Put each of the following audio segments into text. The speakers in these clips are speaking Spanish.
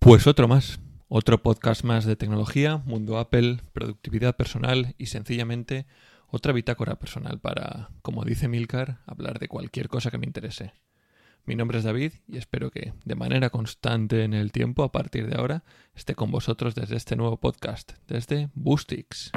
Pues otro más, otro podcast más de tecnología, mundo Apple, productividad personal y sencillamente otra bitácora personal para, como dice Milcar, hablar de cualquier cosa que me interese. Mi nombre es David y espero que, de manera constante en el tiempo, a partir de ahora, esté con vosotros desde este nuevo podcast, desde Boostix.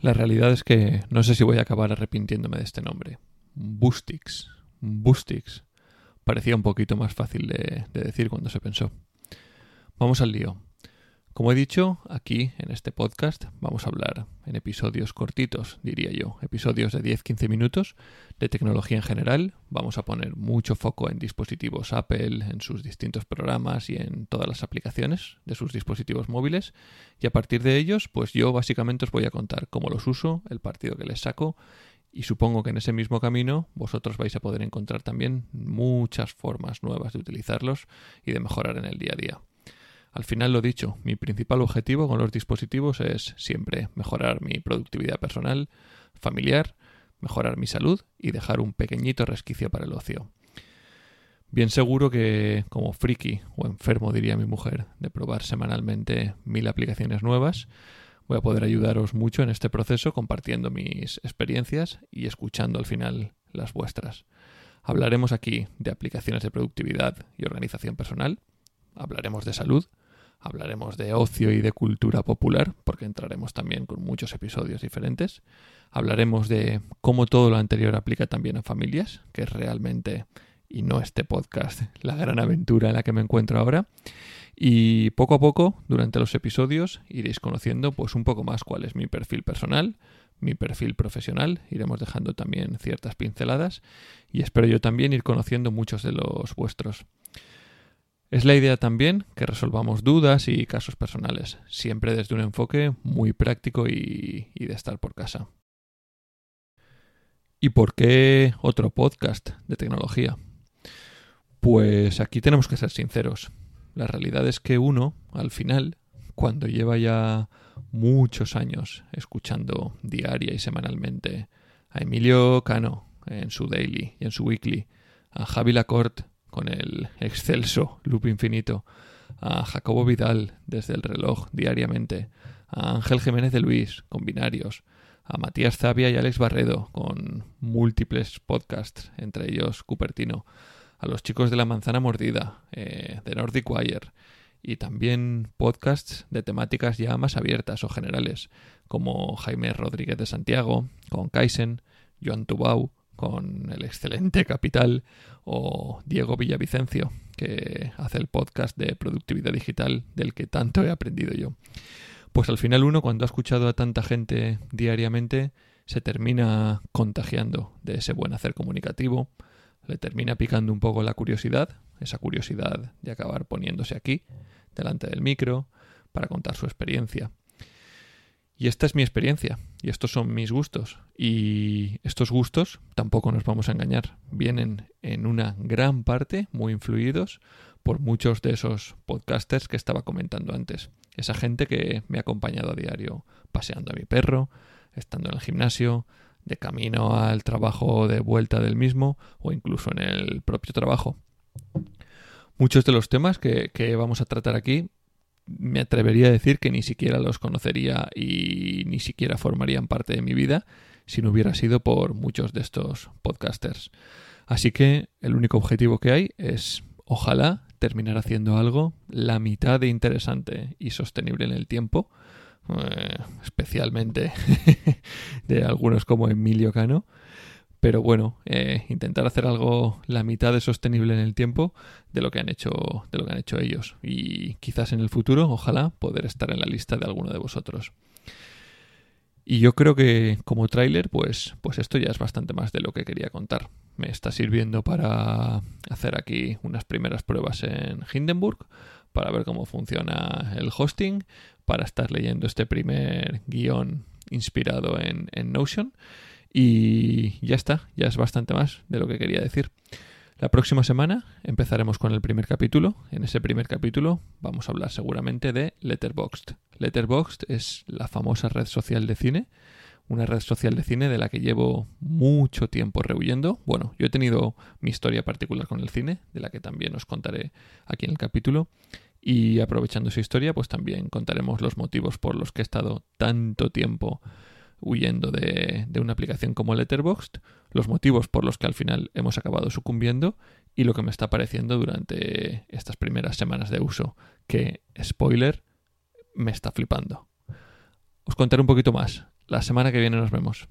La realidad es que no sé si voy a acabar arrepintiéndome de este nombre. Boostix. Boostix. Parecía un poquito más fácil de, de decir cuando se pensó. Vamos al lío. Como he dicho, aquí en este podcast vamos a hablar en episodios cortitos, diría yo, episodios de 10-15 minutos de tecnología en general. Vamos a poner mucho foco en dispositivos Apple, en sus distintos programas y en todas las aplicaciones de sus dispositivos móviles. Y a partir de ellos, pues yo básicamente os voy a contar cómo los uso, el partido que les saco y supongo que en ese mismo camino vosotros vais a poder encontrar también muchas formas nuevas de utilizarlos y de mejorar en el día a día. Al final lo dicho, mi principal objetivo con los dispositivos es siempre mejorar mi productividad personal, familiar, mejorar mi salud y dejar un pequeñito resquicio para el ocio. Bien seguro que como friki o enfermo diría mi mujer de probar semanalmente mil aplicaciones nuevas, voy a poder ayudaros mucho en este proceso compartiendo mis experiencias y escuchando al final las vuestras. Hablaremos aquí de aplicaciones de productividad y organización personal, hablaremos de salud, Hablaremos de ocio y de cultura popular, porque entraremos también con muchos episodios diferentes. Hablaremos de cómo todo lo anterior aplica también a familias, que es realmente, y no este podcast, la gran aventura en la que me encuentro ahora. Y poco a poco, durante los episodios, iréis conociendo pues un poco más cuál es mi perfil personal, mi perfil profesional, iremos dejando también ciertas pinceladas y espero yo también ir conociendo muchos de los vuestros. Es la idea también que resolvamos dudas y casos personales, siempre desde un enfoque muy práctico y, de estar por casa. ¿Y por qué otro podcast de tecnología? Pues aquí tenemos que ser sinceros. La realidad es que uno, al final, cuando lleva ya muchos años escuchando diaria y semanalmente a Emilio Cano en su daily y en su weekly, a Javi Lacorte con el excelso loop infinito, a Jacobo Vidal desde el reloj diariamente, a Ángel Jiménez de Luis con binarios, a Matías Zavia y Alex Barredo con múltiples podcasts, entre ellos Cupertino, a los chicos de la manzana mordida, eh, de Nordic Wire, y también podcasts de temáticas ya más abiertas o generales, como Jaime Rodríguez de Santiago, con Kaizen, Joan Tubau, con el excelente Capital, o Diego Villavicencio, que hace el podcast de productividad digital del que tanto he aprendido yo. Pues al final uno, cuando ha escuchado a tanta gente diariamente, se termina contagiando de ese buen hacer comunicativo, le termina picando un poco la curiosidad, esa curiosidad de acabar poniéndose aquí, delante del micro, para contar su experiencia. Y esta es mi experiencia, y estos son mis gustos. Y estos gustos, tampoco nos vamos a engañar, vienen en una gran parte muy influidos por muchos de esos podcasters que estaba comentando antes. Esa gente que me ha acompañado a diario, paseando a mi perro, estando en el gimnasio, de camino al trabajo de vuelta del mismo o incluso en el propio trabajo. Muchos de los temas que, que vamos a tratar aquí me atrevería a decir que ni siquiera los conocería y ni siquiera formarían parte de mi vida si no hubiera sido por muchos de estos podcasters. Así que el único objetivo que hay es, ojalá, terminar haciendo algo la mitad de interesante y sostenible en el tiempo, eh, especialmente de algunos como Emilio Cano, pero bueno, eh, intentar hacer algo la mitad de sostenible en el tiempo de lo que han hecho, de lo que han hecho ellos. Y quizás en el futuro, ojalá, poder estar en la lista de alguno de vosotros. Y yo creo que como tráiler, pues, pues esto ya es bastante más de lo que quería contar. Me está sirviendo para hacer aquí unas primeras pruebas en Hindenburg, para ver cómo funciona el hosting, para estar leyendo este primer guion inspirado en, en Notion. Y ya está, ya es bastante más de lo que quería decir. La próxima semana empezaremos con el primer capítulo. En ese primer capítulo vamos a hablar seguramente de Letterboxd. Letterboxd es la famosa red social de cine, una red social de cine de la que llevo mucho tiempo rehuyendo. Bueno, yo he tenido mi historia particular con el cine, de la que también os contaré aquí en el capítulo. Y aprovechando esa historia, pues también contaremos los motivos por los que he estado tanto tiempo huyendo de, una aplicación como Letterboxd, los motivos por los que al final hemos acabado sucumbiendo y lo que me está pareciendo durante estas primeras semanas de uso, que, spoiler, me está flipando. Os contaré un poquito más. La semana que viene nos vemos.